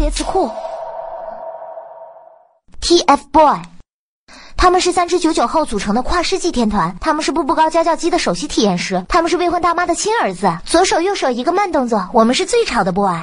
别词库。Tfboy 他们是三只九九后组成的跨世纪天团他们是步步高家教机的首席体验师他们是未婚大妈的亲儿子左手右手一个慢动作我们是最吵的 boy